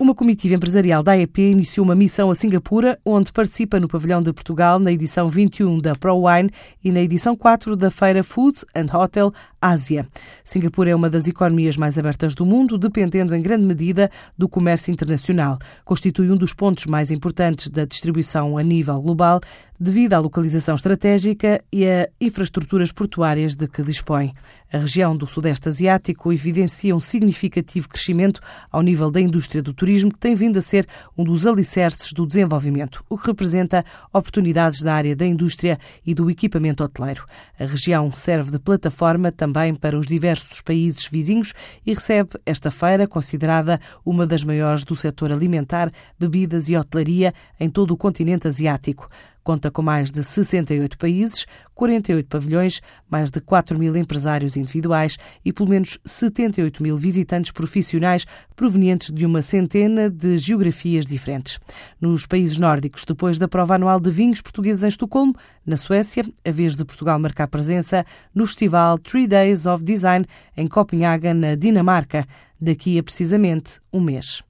Uma comitiva empresarial da AEP iniciou uma missão a Singapura, onde participa no pavilhão de Portugal na edição 21 da ProWine e na edição 4 da feira Food and Hotel Ásia. Singapura é uma das economias mais abertas do mundo, dependendo em grande medida do comércio internacional. Constitui um dos pontos mais importantes da distribuição a nível global, devido à localização estratégica e a infraestruturas portuárias de que dispõe. A região do Sudeste Asiático evidencia um significativo crescimento ao nível da indústria do turismo, que tem vindo a ser um dos alicerces do desenvolvimento, o que representa oportunidades na área da indústria e do equipamento hoteleiro. A região serve de plataforma também para os diversos países vizinhos e recebe esta feira, considerada uma das maiores do setor alimentar, bebidas e hotelaria em todo o continente asiático. Conta com mais de 68 países, 48 pavilhões, mais de 4 mil empresários individuais e pelo menos 78 mil visitantes profissionais provenientes de uma centena de geografias diferentes. Nos países nórdicos, depois da prova anual de vinhos portugueses em Estocolmo, na Suécia, a vez de Portugal marcar presença no festival Three Days of Design em Copenhaga, na Dinamarca, daqui a precisamente um mês.